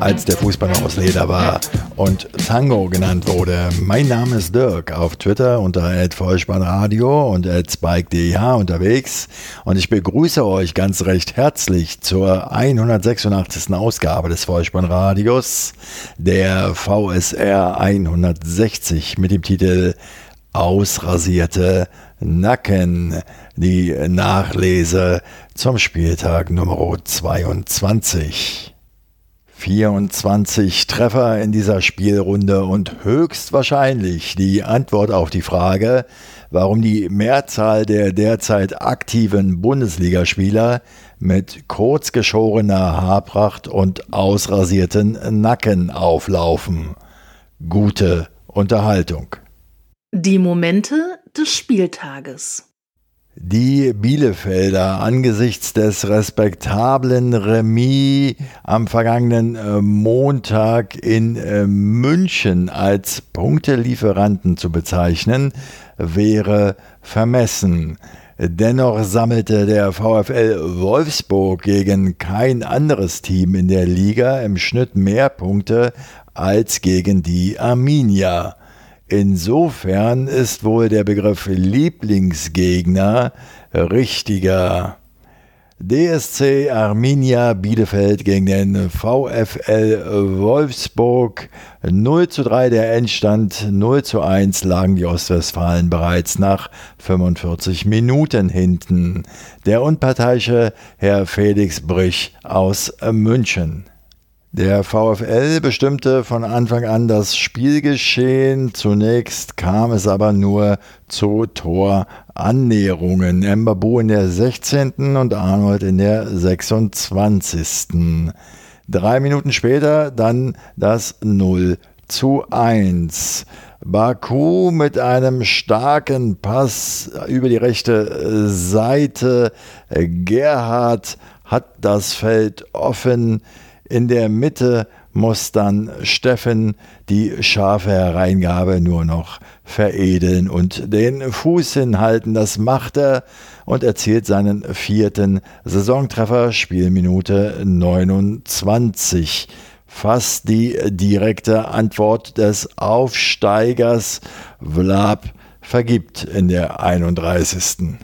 als der Fußball noch aus Leder war und Tango genannt wurde. Mein Name ist Dirk, auf Twitter unter Vollspannradio und Spike.dh unterwegs und ich begrüße euch ganz recht herzlich zur 186. Ausgabe des Vollspannradios, der VSR 160 mit dem Titel Ausrasierte Nacken, die Nachlese zum Spieltag Nummer 22. 24 Treffer in dieser Spielrunde und höchstwahrscheinlich die Antwort auf die Frage, warum die Mehrzahl der derzeit aktiven Bundesligaspieler mit kurzgeschorener Haarpracht und ausrasierten Nacken auflaufen. Gute Unterhaltung. Die Momente des Spieltages. Die Bielefelder angesichts des respektablen Remis am vergangenen äh, Montag in äh, München als Punktelieferanten zu bezeichnen, wäre vermessen. Dennoch sammelte der VfL Wolfsburg gegen kein anderes Team in der Liga im Schnitt mehr Punkte als gegen die Arminia. Insofern ist wohl der Begriff Lieblingsgegner richtiger. DSC Arminia Bielefeld gegen den VfL Wolfsburg 0 zu 3 der Endstand, 0 zu 1 lagen die Ostwestfalen bereits nach 45 Minuten hinten. Der unparteiische Herr Felix Brich aus München. Der VfL bestimmte von Anfang an das Spielgeschehen. Zunächst kam es aber nur zu Torannäherungen. Mbabu in der 16. und Arnold in der 26. Drei Minuten später dann das 0 zu 1. Baku mit einem starken Pass über die rechte Seite. Gerhard hat das Feld offen. In der Mitte muss dann Steffen die scharfe Hereingabe nur noch veredeln und den Fuß hinhalten. Das macht er und erzielt seinen vierten Saisontreffer, Spielminute 29. Fast die direkte Antwort des Aufsteigers. Vlab vergibt in der 31.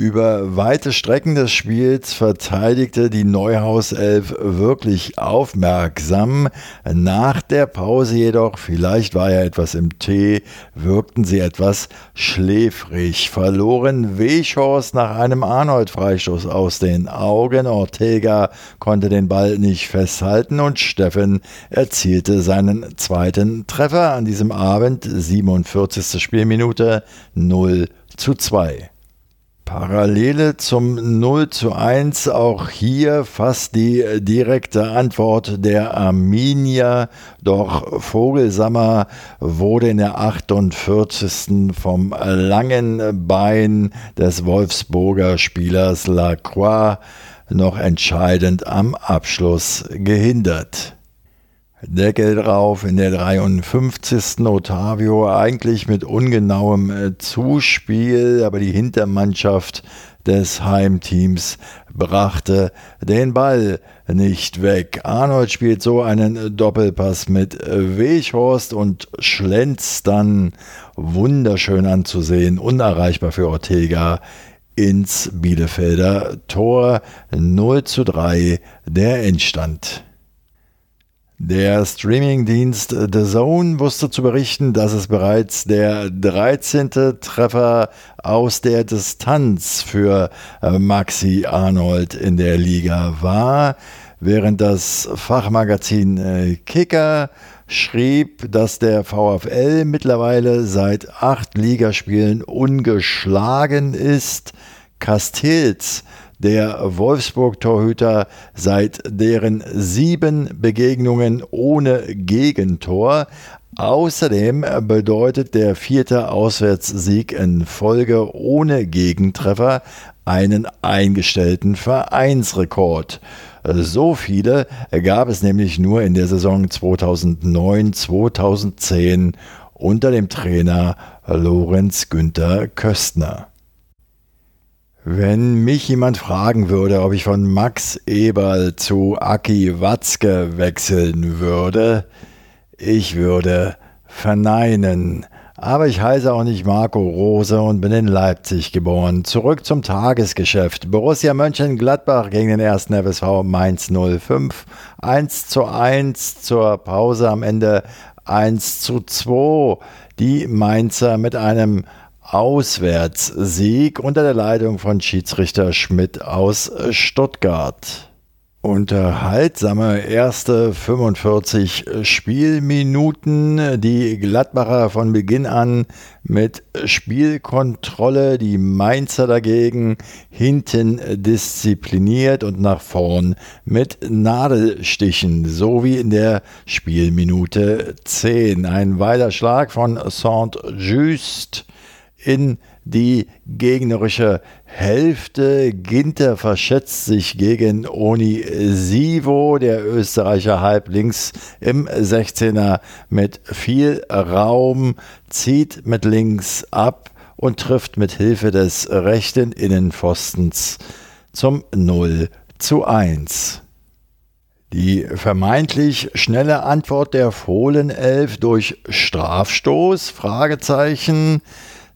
Über weite Strecken des Spiels verteidigte die Neuhauself wirklich aufmerksam. Nach der Pause jedoch, vielleicht war ja etwas im Tee, wirkten sie etwas schläfrig, verloren Weschhorst nach einem Arnold-Freistoß aus den Augen. Ortega konnte den Ball nicht festhalten und Steffen erzielte seinen zweiten Treffer an diesem Abend, 47. Spielminute 0 zu 2. Parallele zum 0 zu 1 auch hier fast die direkte Antwort der Arminia, doch Vogelsammer wurde in der 48. vom langen Bein des Wolfsburger Spielers Lacroix noch entscheidend am Abschluss gehindert. Deckel drauf in der 53. Otavio, eigentlich mit ungenauem äh, Zuspiel, aber die Hintermannschaft des Heimteams brachte den Ball nicht weg. Arnold spielt so einen Doppelpass mit Weghorst und schlänzt dann wunderschön anzusehen, unerreichbar für Ortega ins Bielefelder Tor 0 zu 3 der Endstand. Der Streamingdienst The Zone wusste zu berichten, dass es bereits der 13. Treffer aus der Distanz für äh, Maxi Arnold in der Liga war, während das Fachmagazin äh, Kicker schrieb, dass der VfL mittlerweile seit acht Ligaspielen ungeschlagen ist. Castells der Wolfsburg-Torhüter seit deren sieben Begegnungen ohne Gegentor. Außerdem bedeutet der vierte Auswärtssieg in Folge ohne Gegentreffer einen eingestellten Vereinsrekord. So viele gab es nämlich nur in der Saison 2009-2010 unter dem Trainer Lorenz Günther Köstner. Wenn mich jemand fragen würde, ob ich von Max Eberl zu Aki Watzke wechseln würde, ich würde verneinen. Aber ich heiße auch nicht Marco Rose und bin in Leipzig geboren. Zurück zum Tagesgeschäft. Borussia Mönchengladbach gegen den 1. FSV Mainz 05. 1 zu 1 zur Pause am Ende 1 zu 2. Die Mainzer mit einem Auswärtssieg unter der Leitung von Schiedsrichter Schmidt aus Stuttgart. Unterhaltsame erste 45 Spielminuten. Die Gladbacher von Beginn an mit Spielkontrolle, die Mainzer dagegen hinten diszipliniert und nach vorn mit Nadelstichen, so wie in der Spielminute 10. Ein weiter Schlag von Saint-Just in die gegnerische Hälfte. Ginter verschätzt sich gegen Oni Sivo, der Österreicher halb links im 16er mit viel Raum, zieht mit links ab und trifft mit Hilfe des rechten Innenpfostens zum 0 zu 1. Die vermeintlich schnelle Antwort der Fohlenelf durch Strafstoß? Fragezeichen.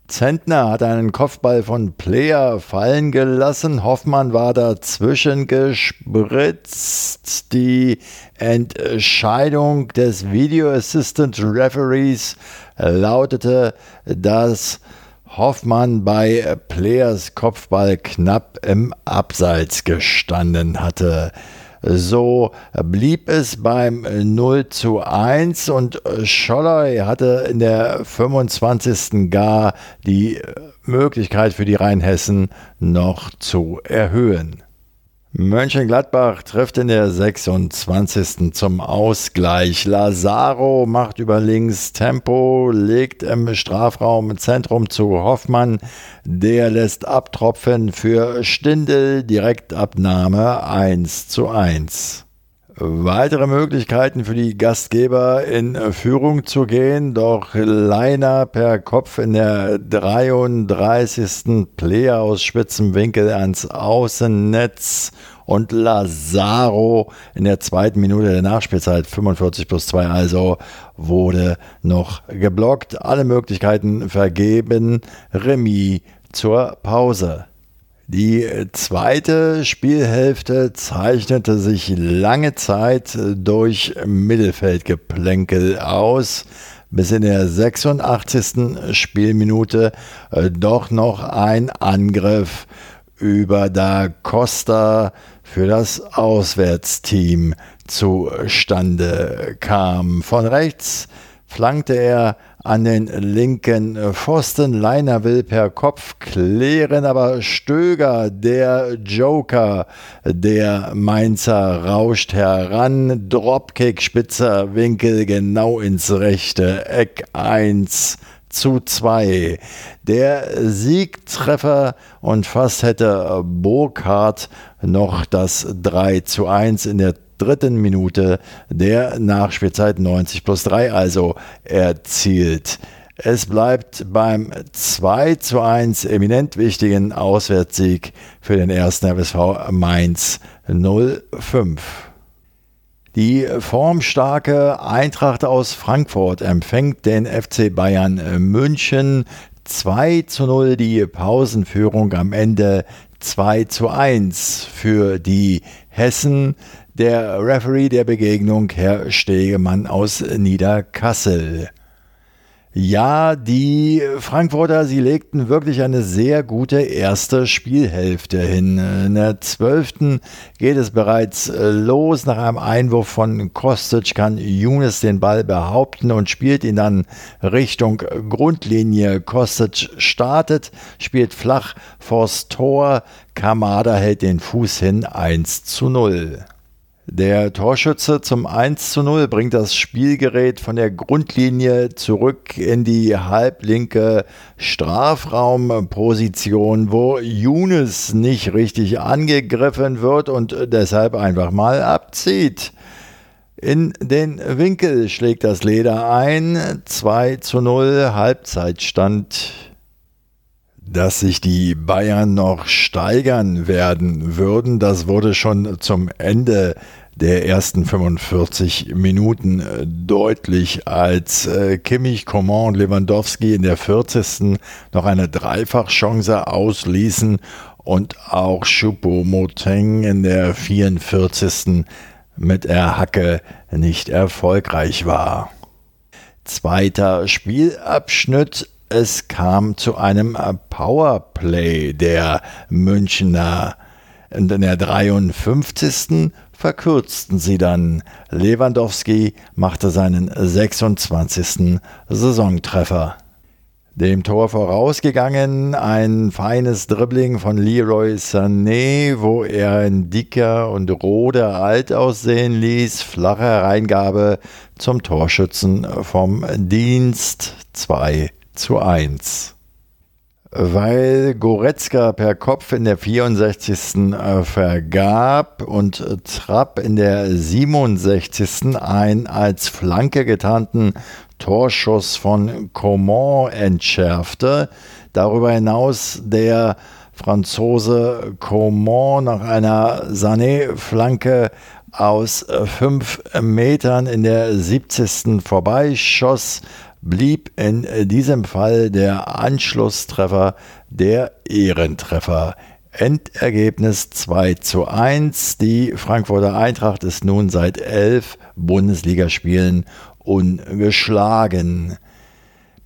Zentner hat einen Kopfball von Player fallen gelassen. Hoffmann war dazwischen gespritzt. Die Entscheidung des Video Assistant Referees lautete, dass Hoffmann bei Players Kopfball knapp im Abseits gestanden hatte. So blieb es beim 0 zu 1 und Scholloy hatte in der 25. gar die Möglichkeit für die Rheinhessen noch zu erhöhen. Mönchengladbach trifft in der 26. zum Ausgleich. Lazaro macht über links Tempo, legt im Strafraum Zentrum zu Hoffmann. Der lässt abtropfen für Stindel. Direktabnahme 1 zu 1. Weitere Möglichkeiten für die Gastgeber in Führung zu gehen, doch Leiner per Kopf in der 33. Player aus spitzem Winkel ans Außennetz und Lazaro in der zweiten Minute der Nachspielzeit 45 plus 2 also wurde noch geblockt. Alle Möglichkeiten vergeben. Remis zur Pause. Die zweite Spielhälfte zeichnete sich lange Zeit durch Mittelfeldgeplänkel aus, bis in der 86. Spielminute äh, doch noch ein Angriff über Da Costa für das Auswärtsteam zustande kam. Von rechts flankte er an den linken Pfosten. Leiner will per Kopf klären, aber Stöger, der Joker, der Mainzer, rauscht heran. Dropkick, spitzer Winkel genau ins rechte Eck 1 zu 2. Der Siegtreffer und fast hätte Burkhardt noch das 3 zu 1 in der dritten Minute der Nachspielzeit 90 plus 3 also erzielt. Es bleibt beim 2 zu 1 eminent wichtigen Auswärtssieg für den ersten FSV Mainz 05. Die formstarke Eintracht aus Frankfurt empfängt den FC Bayern München 2 zu 0 die Pausenführung am Ende 2 zu 1 für die Hessen der Referee der Begegnung, Herr Stegemann aus Niederkassel. Ja, die Frankfurter, sie legten wirklich eine sehr gute erste Spielhälfte hin. In der zwölften geht es bereits los. Nach einem Einwurf von Kostic kann Younes den Ball behaupten und spielt ihn dann Richtung Grundlinie. Kostic startet, spielt flach vors Tor. Kamada hält den Fuß hin 1 zu 0. Der Torschütze zum 1 zu 0 bringt das Spielgerät von der Grundlinie zurück in die halblinke Strafraumposition, wo Younes nicht richtig angegriffen wird und deshalb einfach mal abzieht. In den Winkel schlägt das Leder ein. 2 zu 0 Halbzeitstand dass sich die Bayern noch steigern werden würden, das wurde schon zum Ende der ersten 45 Minuten äh, deutlich, als äh, Kimmich, Coman und Lewandowski in der 40. noch eine Dreifachchance ausließen und auch Choupo-Moteng in der 44. mit der Hacke nicht erfolgreich war. Zweiter Spielabschnitt es kam zu einem äh, Powerplay der Münchner. In der 53. verkürzten sie dann. Lewandowski machte seinen 26. Saisontreffer. Dem Tor vorausgegangen ein feines Dribbling von Leroy Sané, wo er ein dicker und roder alt aussehen ließ. Flache Reingabe zum Torschützen vom Dienst 2 zu 1. Weil Goretzka per Kopf in der 64. Äh, vergab und Trapp in der 67. ein als Flanke getarnten Torschuss von Coman entschärfte. Darüber hinaus der Franzose Coman nach einer Sané-Flanke aus fünf Metern in der 70. vorbeischoss, blieb in diesem Fall der Anschlusstreffer der Ehrentreffer. Endergebnis 2 zu 1. Die Frankfurter Eintracht ist nun seit elf Bundesligaspielen ungeschlagen.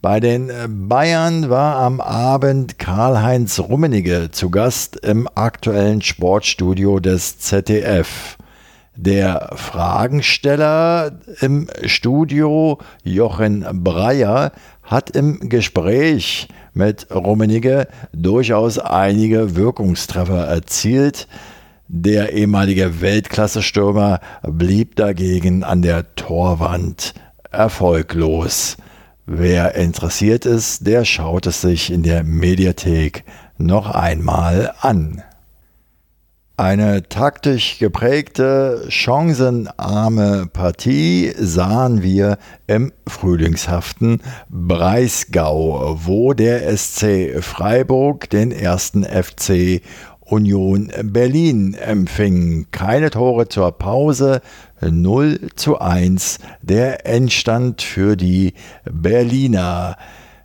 Bei den Bayern war am Abend Karl-Heinz Rummenigge zu Gast im aktuellen Sportstudio des ZDF. Der Fragensteller im Studio, Jochen Breyer, hat im Gespräch mit Rummenigge durchaus einige Wirkungstreffer erzielt. Der ehemalige Weltklasse-Stürmer blieb dagegen an der Torwand erfolglos. Wer interessiert ist, der schaut es sich in der Mediathek noch einmal an. Eine taktisch geprägte, chancenarme Partie sahen wir im frühlingshaften Breisgau, wo der SC Freiburg den ersten FC Union Berlin empfing. Keine Tore zur Pause, 0 zu 1 der Endstand für die Berliner.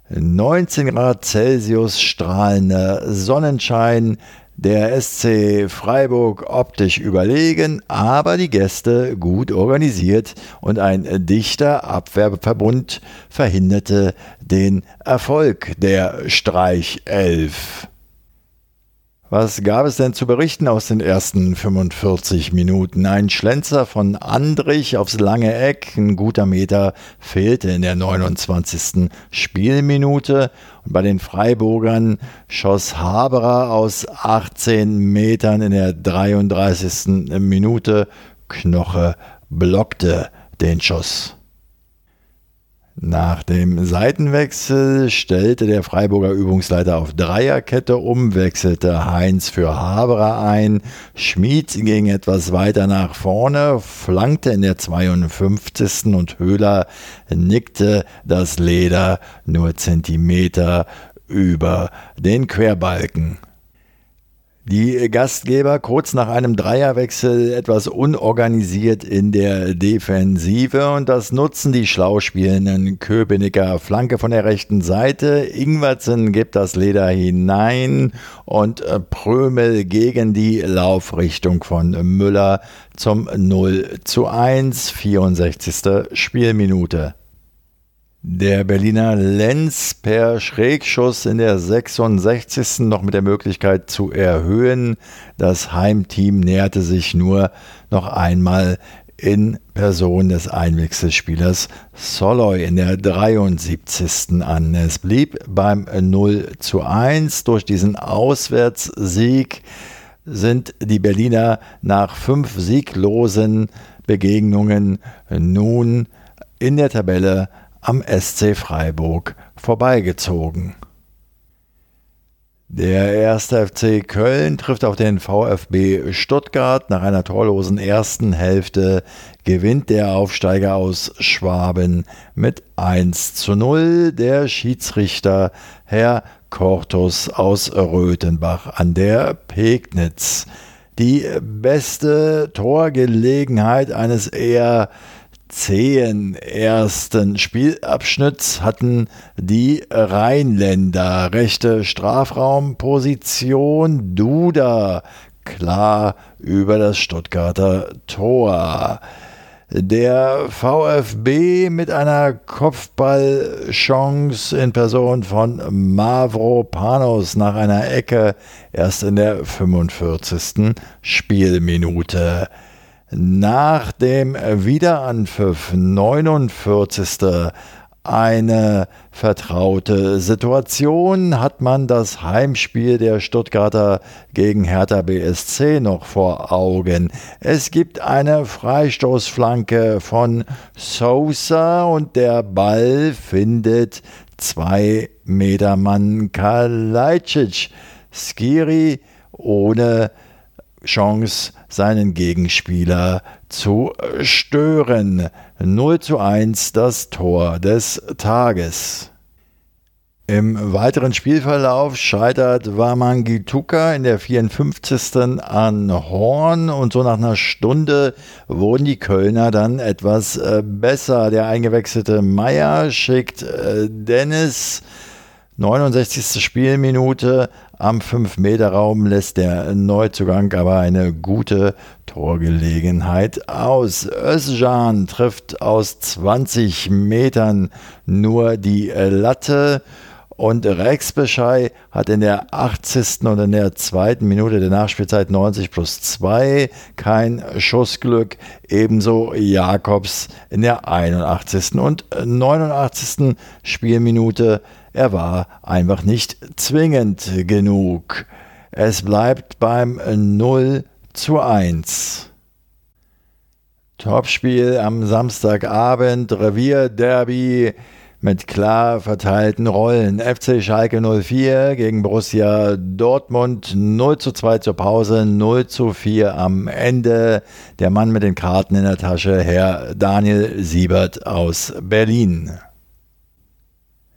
19 Grad Celsius strahlender Sonnenschein, der SC Freiburg optisch überlegen, aber die Gäste gut organisiert und ein dichter Abwehrverbund verhinderte den Erfolg der Streichelf. Was gab es denn zu berichten aus den ersten 45 Minuten? Ein Schlenzer von Andrich aufs lange Eck, ein guter Meter fehlte in der 29. Spielminute. Und bei den Freiburgern schoss Haberer aus 18 Metern in der 33. Minute. Knoche blockte den Schuss. Nach dem Seitenwechsel stellte der Freiburger Übungsleiter auf Dreierkette um, wechselte Heinz für Haberer ein, Schmid ging etwas weiter nach vorne, flankte in der 52. und Höhler nickte das Leder nur Zentimeter über den Querbalken. Die Gastgeber kurz nach einem Dreierwechsel etwas unorganisiert in der Defensive und das nutzen die schlau spielenden Köpenicker Flanke von der rechten Seite. Ingwertsen gibt das Leder hinein und Prömel gegen die Laufrichtung von Müller zum 0 zu 1, 64. Spielminute. Der Berliner Lenz per Schrägschuss in der 66. noch mit der Möglichkeit zu erhöhen. Das Heimteam näherte sich nur noch einmal in Person des Einwechselspielers Soloy in der 73. an. Es blieb beim 0 zu 1 durch diesen Auswärtssieg sind die Berliner nach fünf sieglosen Begegnungen nun in der Tabelle am SC Freiburg vorbeigezogen. Der erste FC Köln trifft auf den VfB Stuttgart. Nach einer torlosen ersten Hälfte gewinnt der Aufsteiger aus Schwaben mit 1 zu 0. Der Schiedsrichter Herr Kortus aus Röthenbach an der Pegnitz. Die beste Torgelegenheit eines eher zehn ersten Spielabschnitts hatten die Rheinländer rechte Strafraumposition Duda klar über das Stuttgarter Tor. Der VfB mit einer Kopfballchance in Person von Mavropanos nach einer Ecke erst in der 45. Spielminute. Nach dem Wiederanpfiff 49 eine vertraute Situation hat man das Heimspiel der Stuttgarter gegen Hertha BSC noch vor Augen. Es gibt eine Freistoßflanke von Sosa und der Ball findet zwei Meter Mann Kalajdzic. Skiri ohne Chance, seinen Gegenspieler zu stören. 0 zu 1 das Tor des Tages. Im weiteren Spielverlauf scheitert Wamangituka in der 54. an Horn und so nach einer Stunde wurden die Kölner dann etwas äh, besser. Der eingewechselte Meier schickt äh, Dennis 69. Spielminute am 5-Meter-Raum lässt der Neuzugang aber eine gute Torgelegenheit aus. Özcan trifft aus 20 Metern nur die Latte und Rex Beschei hat in der 80. und in der zweiten Minute der Nachspielzeit 90 plus 2 kein Schussglück. Ebenso Jakobs in der 81. und 89. Spielminute er war einfach nicht zwingend genug. Es bleibt beim 0 zu 1. Topspiel am Samstagabend, Revierderby mit klar verteilten Rollen. FC Schalke 04 gegen Borussia Dortmund 0 zu 2 zur Pause, 0 zu 4 am Ende. Der Mann mit den Karten in der Tasche, Herr Daniel Siebert aus Berlin.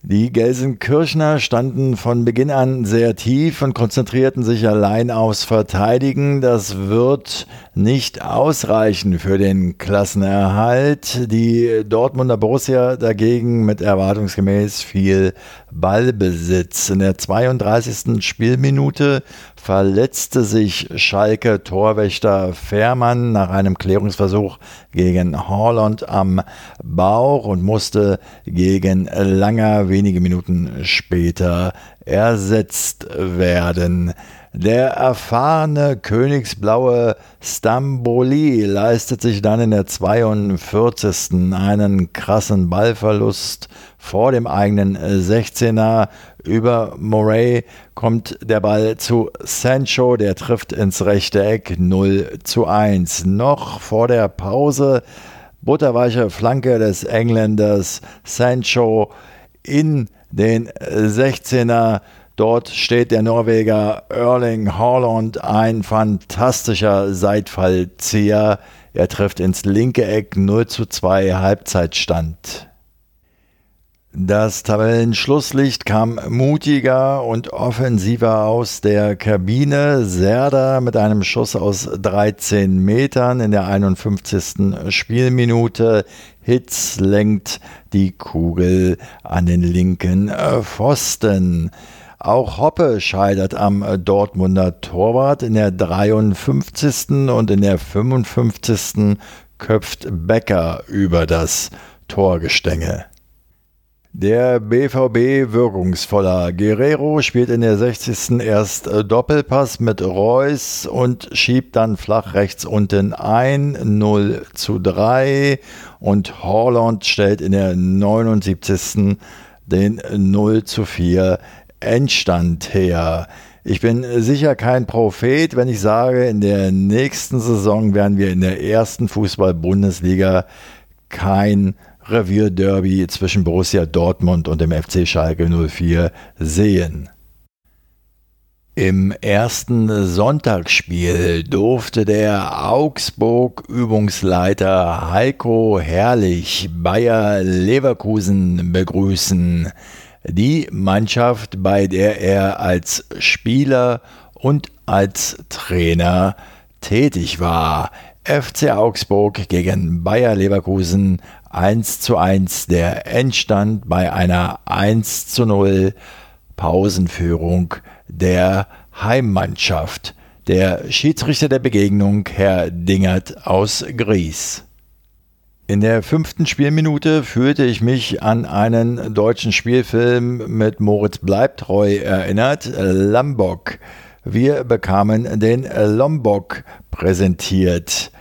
Die Gelsenkirchner standen von Beginn an sehr tief und konzentrierten sich allein aufs Verteidigen. Das wird nicht ausreichen für den Klassenerhalt. Die Dortmunder Borussia dagegen mit erwartungsgemäß viel Ballbesitz. In der 32. Spielminute verletzte sich Schalke Torwächter Fährmann nach einem Klärungsversuch gegen Horland am Bauch und musste gegen Langer wenige Minuten später ersetzt werden. Der erfahrene Königsblaue Stamboli leistet sich dann in der 42. einen krassen Ballverlust vor dem eigenen 16er. Über Moray kommt der Ball zu Sancho, der trifft ins rechte Eck 0 zu 1. Noch vor der Pause butterweiche Flanke des Engländers Sancho in den 16er. Dort steht der Norweger Erling Haaland, ein fantastischer Seitfallzieher. Er trifft ins linke Eck 0 zu 2 Halbzeitstand. Das Tabellenschlusslicht kam mutiger und offensiver aus der Kabine. Serda mit einem Schuss aus 13 Metern in der 51. Spielminute. Hitz lenkt die Kugel an den linken Pfosten. Auch Hoppe scheitert am Dortmunder Torwart. In der 53. und in der 55. köpft Becker über das Torgestänge. Der BVB wirkungsvoller. Guerrero spielt in der 60. erst Doppelpass mit Reus und schiebt dann flach rechts unten ein, 0 zu 3. Und Horland stellt in der 79. den 0 zu 4 Endstand her. Ich bin sicher kein Prophet, wenn ich sage, in der nächsten Saison werden wir in der ersten Fußball-Bundesliga kein Revierderby zwischen Borussia Dortmund und dem FC Schalke 04 sehen. Im ersten Sonntagsspiel durfte der Augsburg-Übungsleiter Heiko Herrlich Bayer Leverkusen begrüßen. Die Mannschaft, bei der er als Spieler und als Trainer tätig war. FC Augsburg gegen Bayer Leverkusen 1 zu 1 der Endstand bei einer 1 zu 0 Pausenführung der Heimmannschaft. Der Schiedsrichter der Begegnung, Herr Dingert aus Gries. In der fünften Spielminute fühlte ich mich an einen deutschen Spielfilm mit Moritz Bleibtreu erinnert, Lombok. Wir bekamen den Lombok präsentiert.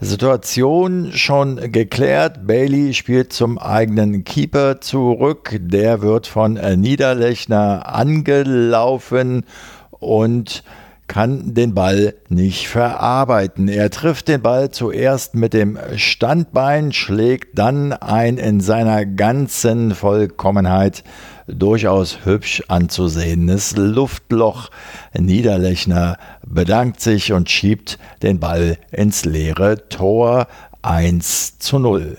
Situation schon geklärt. Bailey spielt zum eigenen Keeper zurück. Der wird von Niederlechner angelaufen und kann den Ball nicht verarbeiten. Er trifft den Ball zuerst mit dem Standbein, schlägt dann ein in seiner ganzen Vollkommenheit durchaus hübsch anzusehendes Luftloch. Niederlechner bedankt sich und schiebt den Ball ins leere Tor 1 zu 0.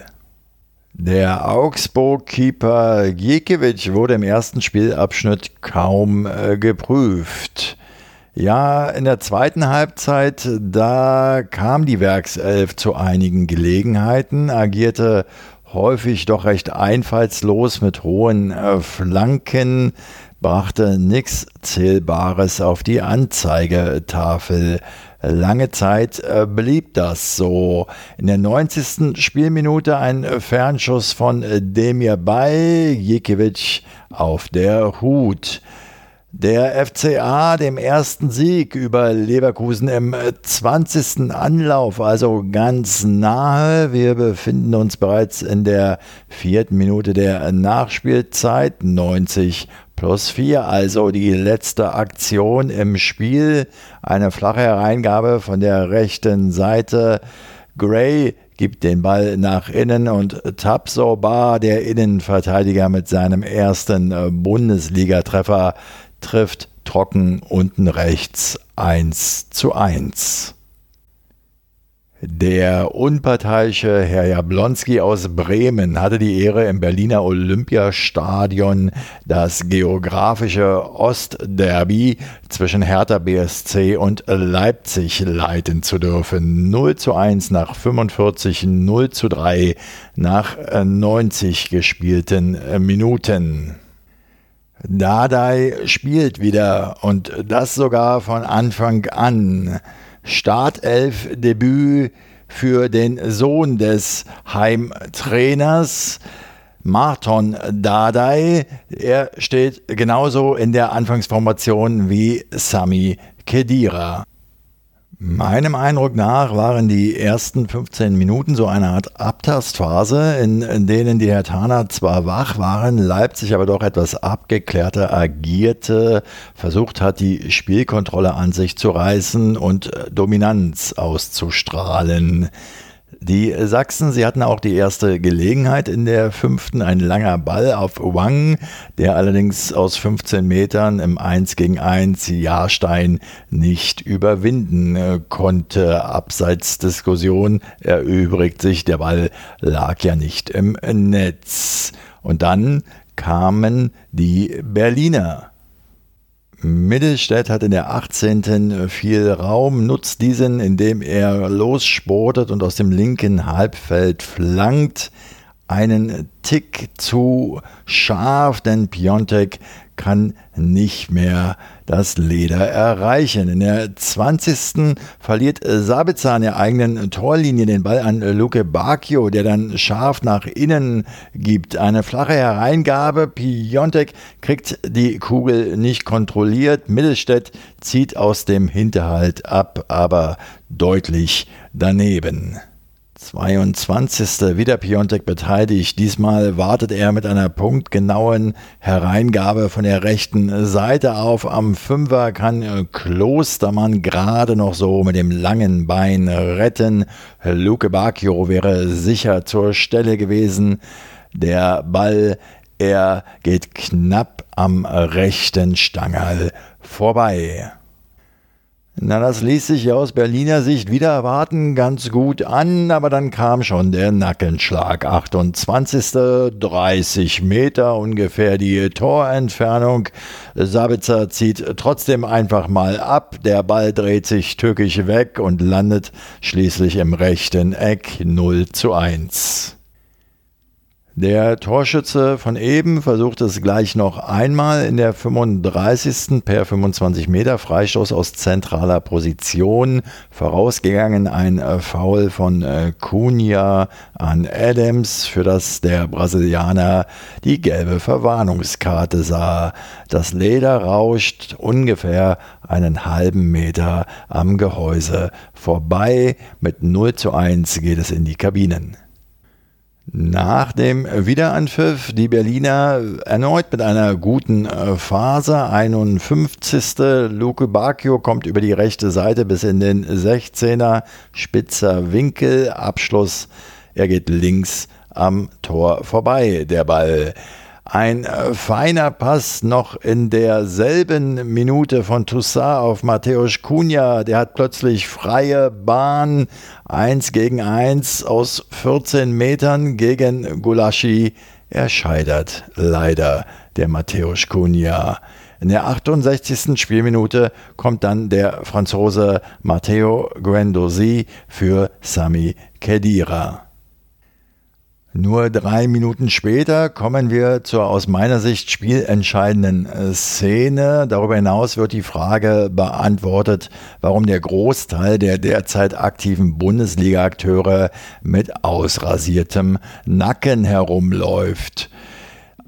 Der Augsburg-Keeper Giekewitsch wurde im ersten Spielabschnitt kaum äh, geprüft. Ja, in der zweiten Halbzeit, da kam die Werkself zu einigen Gelegenheiten, agierte häufig doch recht einfallslos mit hohen äh, Flanken, brachte nichts Zählbares auf die Anzeigetafel. Lange Zeit äh, blieb das so. In der 90. Spielminute ein Fernschuss von Demir Bay, Jekiewicz auf der Hut. Der FCA dem ersten Sieg über Leverkusen im 20. Anlauf, also ganz nahe. Wir befinden uns bereits in der vierten Minute der Nachspielzeit, 90 plus 4, also die letzte Aktion im Spiel. Eine flache Hereingabe von der rechten Seite. Gray gibt den Ball nach innen und Tabsoba, der Innenverteidiger mit seinem ersten Bundesligatreffer, trifft trocken unten rechts 1 zu 1. Der unparteiische Herr Jablonski aus Bremen hatte die Ehre, im Berliner Olympiastadion das geografische Ostderby zwischen Hertha BSC und Leipzig leiten zu dürfen. 0 zu 1 nach 45, 0 zu 3 nach 90 gespielten Minuten. Dardai spielt wieder und das sogar von Anfang an. Startelf-Debüt für den Sohn des Heimtrainers. Marton Dardai, er steht genauso in der Anfangsformation wie Sami Kedira. Meinem Eindruck nach waren die ersten 15 Minuten so eine Art Abtastphase, in, in denen die Hertaner zwar wach waren, Leipzig aber doch etwas abgeklärter agierte, versucht hat, die Spielkontrolle an sich zu reißen und Dominanz auszustrahlen. Die Sachsen, sie hatten auch die erste Gelegenheit in der fünften, ein langer Ball auf Wang, der allerdings aus 15 Metern im 1 gegen 1 Jahrstein nicht überwinden äh, konnte. Abseits Diskussion erübrigt sich, der Ball lag ja nicht im Netz. Und dann kamen die Berliner. Mittelstädt hat in der 18. viel Raum, nutzt diesen, indem er lossportet und aus dem linken Halbfeld flankt. Einen Tick zu scharf, denn Piontek kann nicht mehr das Leder erreichen. In der 20. verliert Sabitzer an der eigenen Torlinie den Ball an Luke Bacchio, der dann scharf nach innen gibt. Eine flache Hereingabe. Piontek kriegt die Kugel nicht kontrolliert. Mittelstädt zieht aus dem Hinterhalt ab, aber deutlich daneben. 22. wieder Piontek beteiligt. Diesmal wartet er mit einer punktgenauen Hereingabe von der rechten Seite auf. Am Fünfer kann Klostermann gerade noch so mit dem langen Bein retten. Luke Bacchio wäre sicher zur Stelle gewesen. Der Ball, er geht knapp am rechten Stangerl vorbei. Na, das ließ sich ja aus Berliner Sicht wieder erwarten ganz gut an, aber dann kam schon der Nackenschlag. 28. 30 Meter ungefähr die Torentfernung. Sabitzer zieht trotzdem einfach mal ab. Der Ball dreht sich tückisch weg und landet schließlich im rechten Eck 0 zu 1. Der Torschütze von eben versucht es gleich noch einmal in der 35. per 25 Meter Freistoß aus zentraler Position. Vorausgegangen ein äh, Foul von äh, Cunha an Adams, für das der Brasilianer die gelbe Verwarnungskarte sah. Das Leder rauscht ungefähr einen halben Meter am Gehäuse vorbei. Mit 0 zu 1 geht es in die Kabinen. Nach dem Wiederanpfiff die Berliner erneut mit einer guten äh, Phase. 51. Luke Bacchio kommt über die rechte Seite bis in den 16er. Spitzer Winkel. Abschluss. Er geht links am Tor vorbei. Der Ball ein äh, feiner Pass noch in derselben Minute von Toussaint auf Mateusz Cunha. Der hat plötzlich freie Bahn. Eins gegen eins aus 14 Metern gegen Gulaschi. Er scheitert leider, der Mateusz Cunha. In der 68. Spielminute kommt dann der Franzose Matteo Guendouzi für Sami Khedira. Nur drei Minuten später kommen wir zur aus meiner Sicht spielentscheidenden äh, Szene. Darüber hinaus wird die Frage beantwortet, warum der Großteil der derzeit aktiven Bundesliga-Akteure mit ausrasiertem Nacken herumläuft.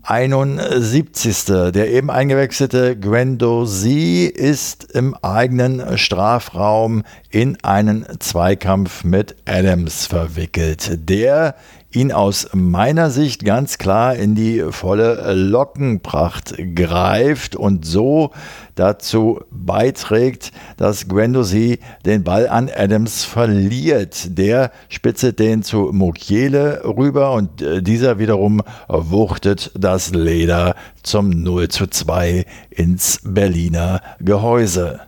71. Der eben eingewechselte Guendouzi ist im eigenen Strafraum in einen Zweikampf mit Adams verwickelt. Der ihn aus meiner Sicht ganz klar in die volle Lockenpracht greift und so dazu beiträgt, dass Guendouzi den Ball an Adams verliert. Der spitzet den zu Mukiele rüber und äh, dieser wiederum wuchtet das Leder zum 0 zu 2 ins Berliner Gehäuse.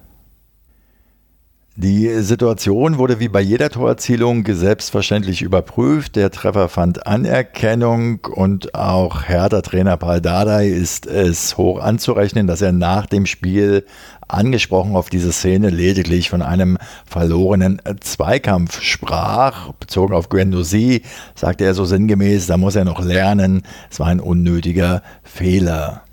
Die Situation wurde wie bei jeder Torerzielung selbstverständlich überprüft. Der Treffer fand Anerkennung und auch Hertha-Trainer Paul Dardai ist es hoch anzurechnen, dass er nach dem Spiel angesprochen auf diese Szene lediglich von einem verlorenen Zweikampf sprach. Bezogen auf Guendouzi sagte er so sinngemäß, da muss er noch lernen. Es war ein unnötiger Fehler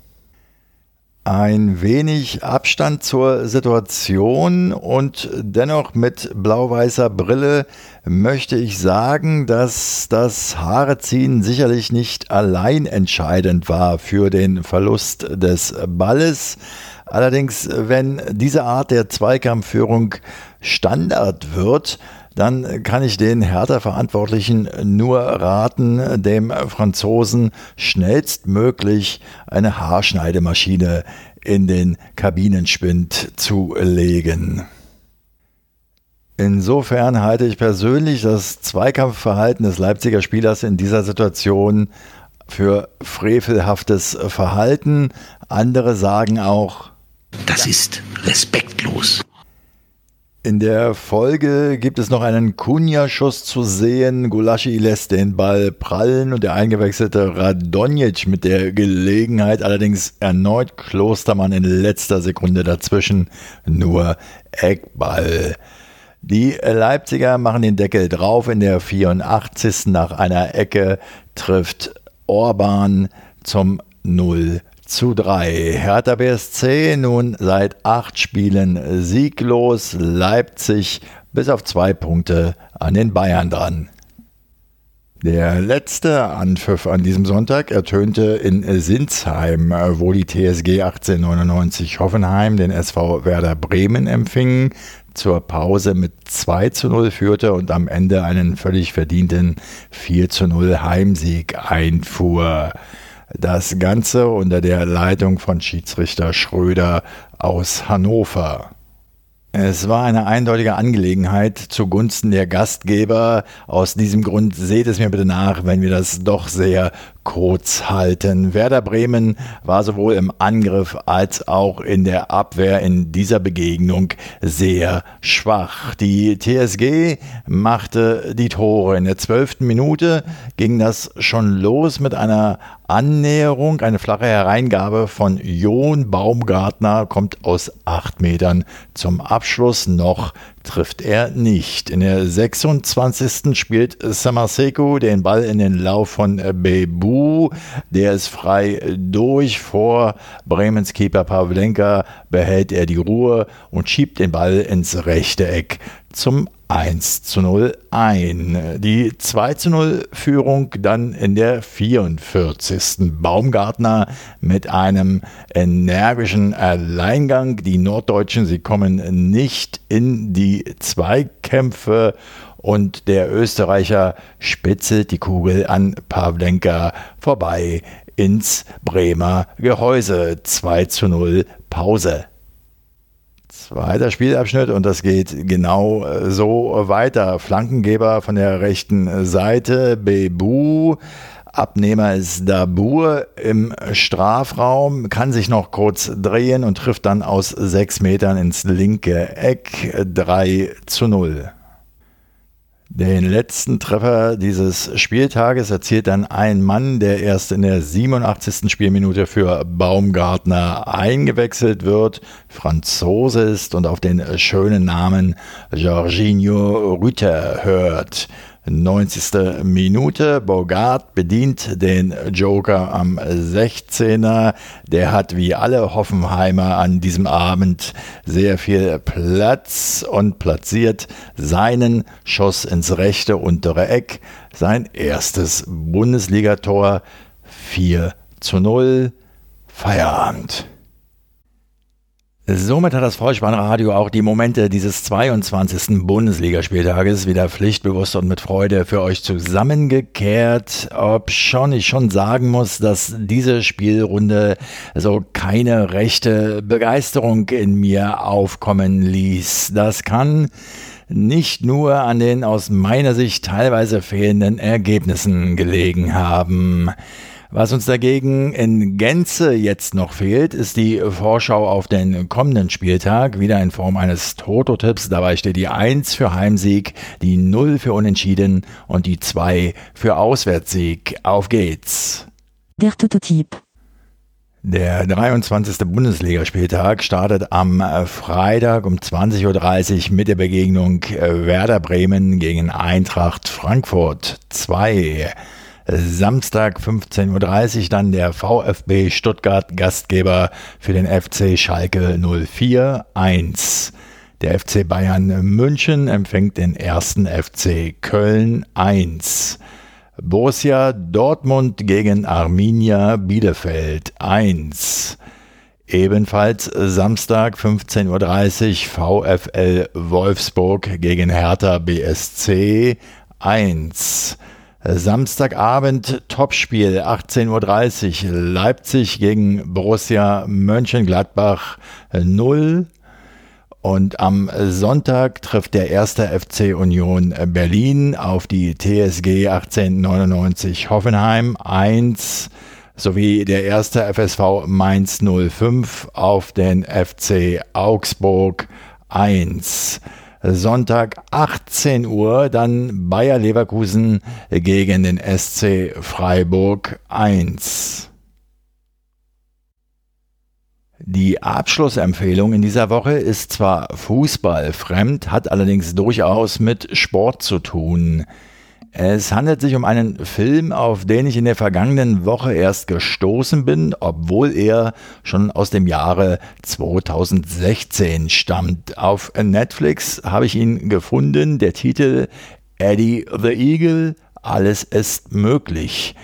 ein wenig Abstand zur Situation und dennoch mit blau-weißer Brille möchte ich sagen, dass das Haareziehen sicherlich nicht allein entscheidend war für den Verlust des Balles. Allerdings, wenn diese Art der Zweikampfführung Standard wird, dann kann ich den Hertha-Verantwortlichen nur raten, dem Franzosen schnellstmöglich eine Haarschneidemaschine in den Kabinenspind zu legen. Insofern halte ich persönlich das Zweikampfverhalten des Leipziger Spielers in dieser Situation für frevelhaftes Verhalten. Andere sagen auch, das ist respektlos. In der Folge gibt es noch einen Kunja-Schuss zu sehen. Gulaschi lässt den Ball prallen und der eingewechselte Radonjic mit der Gelegenheit allerdings erneut Klostermann in letzter Sekunde dazwischen. Nur Eckball. Die Leipziger machen den Deckel drauf. In der 84. nach einer Ecke trifft Orban zum 0 zu 3. Hertha BSC nun seit acht Spielen sieglos. Leipzig bis auf zwei Punkte an den Bayern dran. Der letzte Anpfiff an diesem Sonntag ertönte in Sinsheim, wo die TSG 1899 Hoffenheim den SV Werder Bremen empfing. zur Pause mit 2 zu 0 führte und am Ende einen völlig verdienten 4 zu 0 Heimsieg einfuhr. Das Ganze unter der Leitung von Schiedsrichter Schröder aus Hannover. Es war eine eindeutige Angelegenheit zugunsten der Gastgeber. Aus diesem Grund seht es mir bitte nach, wenn wir das doch sehr kurz halten. Werder Bremen war sowohl im Angriff als auch in der Abwehr in dieser Begegnung sehr schwach. Die TSG machte die Tore. In der zwölften Minute ging das schon los mit einer Annäherung. Eine flache Hereingabe von John Baumgartner kommt aus acht Metern zum Abschluss noch trifft er nicht. In der 26. spielt Samaseku den Ball in den Lauf von Bebu. Der ist frei durch. Vor Bremens Keeper Pavlenka behält er die Ruhe und schiebt den Ball ins rechte Eck zum 1 zu 0 ein. Die 2 zu 0 Führung dann in der 44. Baumgartner mit einem energischen Alleingang. Die Norddeutschen, sie kommen nicht in die Zweikämpfe und der Österreicher spitzelt die Kugel an Pavlenka vorbei ins Bremer Gehäuse. 2 zu 0 Pause. Zweiter Spielabschnitt und das geht genau äh, so weiter. Flankengeber von der rechten Seite, Bebu. Abnehmer ist Dabur im Strafraum, kann sich noch kurz drehen und trifft dann aus sechs Metern ins linke Eck 3 zu 0. Den letzten Treffer dieses Spieltages erzielt dann ein Mann, der erst in der 87. Spielminute für Baumgartner eingewechselt wird, Franzose ist und auf den schönen Namen Jorginho Rüter hört. 90. Minute. Bogart bedient den Joker am 16er. Der hat wie alle Hoffenheimer an diesem Abend sehr viel Platz und platziert seinen Schuss ins rechte untere Eck. Sein erstes Bundesligator 4 zu 0. Feierabend. Somit hat das Vollspannradio auch die Momente dieses 22. Bundesligaspieltages wieder pflichtbewusst und mit Freude für euch zusammengekehrt. Ob schon ich schon sagen muss, dass diese Spielrunde so keine rechte Begeisterung in mir aufkommen ließ. Das kann nicht nur an den aus meiner Sicht teilweise fehlenden Ergebnissen gelegen haben. Was uns dagegen in Gänze jetzt noch fehlt, ist die Vorschau auf den kommenden Spieltag, wieder in Form eines Toto-Tipps. Dabei steht die 1 für Heimsieg, die 0 für Unentschieden und die 2 für Auswärtssieg. Auf geht's! Der Toto-Tipp. Der 23. Bundesligaspieltag startet am Freitag um 20.30 Uhr mit der Begegnung Werder Bremen gegen Eintracht Frankfurt 2. Samstag 15.30 Uhr dann der VfB Stuttgart Gastgeber für den FC Schalke 04 1. Der FC Bayern München empfängt den ersten FC Köln 1. Borussia Dortmund gegen Arminia Bielefeld 1. Ebenfalls Samstag 15.30 Uhr VfL Wolfsburg gegen Hertha BSC 1. Samstagabend Topspiel 18.30 Uhr Leipzig gegen Borussia Mönchengladbach 0. Und am Sonntag trifft der erste FC Union Berlin auf die TSG 1899 Hoffenheim 1 sowie der erste FSV Mainz 05 auf den FC Augsburg 1. Sonntag 18 Uhr dann Bayer Leverkusen gegen den SC Freiburg 1. Die Abschlussempfehlung in dieser Woche ist zwar fußballfremd, hat allerdings durchaus mit Sport zu tun. Es handelt sich um einen Film, auf den ich in der vergangenen Woche erst gestoßen bin, obwohl er schon aus dem Jahre 2016 stammt. Auf Netflix habe ich ihn gefunden. Der Titel Eddie the Eagle, alles ist möglich.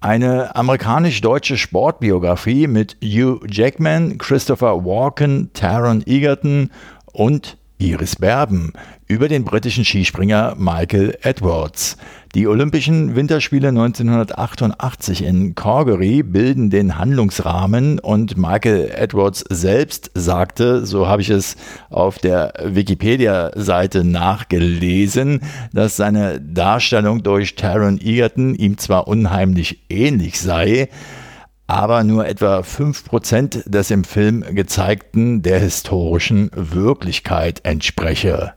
Eine amerikanisch-deutsche Sportbiografie mit Hugh Jackman, Christopher Walken, Taron Egerton und Iris Berben über den britischen Skispringer Michael Edwards. Die Olympischen Winterspiele 1988 in Calgary bilden den Handlungsrahmen und Michael Edwards selbst sagte, so habe ich es auf der Wikipedia-Seite nachgelesen, dass seine Darstellung durch Taron Egerton ihm zwar unheimlich ähnlich sei, aber nur etwa 5% des im Film gezeigten der historischen Wirklichkeit entspreche.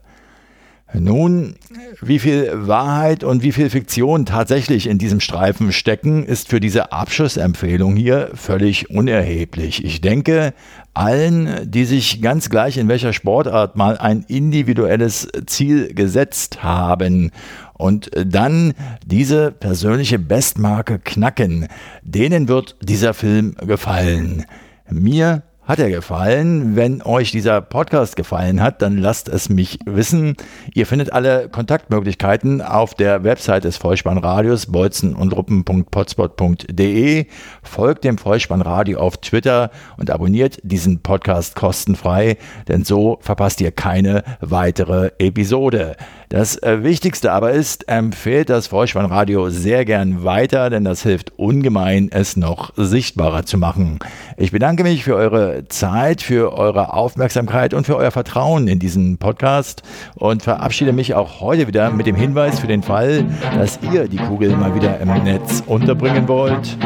Nun, wie viel Wahrheit und wie viel Fiktion tatsächlich in diesem Streifen stecken, ist für diese Abschlussempfehlung hier völlig unerheblich. Ich denke, allen, die sich ganz gleich in welcher Sportart mal ein individuelles Ziel gesetzt haben und dann diese persönliche Bestmarke knacken, denen wird dieser Film gefallen. Mir hat er gefallen? Wenn euch dieser Podcast gefallen hat, dann lasst es mich wissen. Ihr findet alle Kontaktmöglichkeiten auf der Website des Vollspannradios bolzenundruppen.potspot.de. Folgt dem Vollspannradio auf Twitter und abonniert diesen Podcast kostenfrei, denn so verpasst ihr keine weitere Episode. Das äh, Wichtigste aber ist, empfehlt das Vollspannradio sehr gern weiter, denn das hilft ungemein, es noch sichtbarer zu machen. Ich bedanke mich für eure Zeit, für eure Aufmerksamkeit und für euer Vertrauen in diesen Podcast und verabschiede mich auch heute wieder mit dem Hinweis für den Fall, dass ihr die Kugel mal wieder im Netz unterbringen wollt.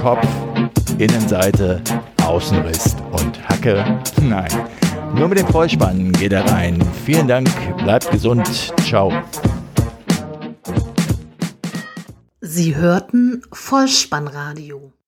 Kopf, Innenseite, Außenriss und Hacke. Nein. Nur mit dem Vollspann geht er rein. Vielen Dank, bleibt gesund. Ciao. Sie hörten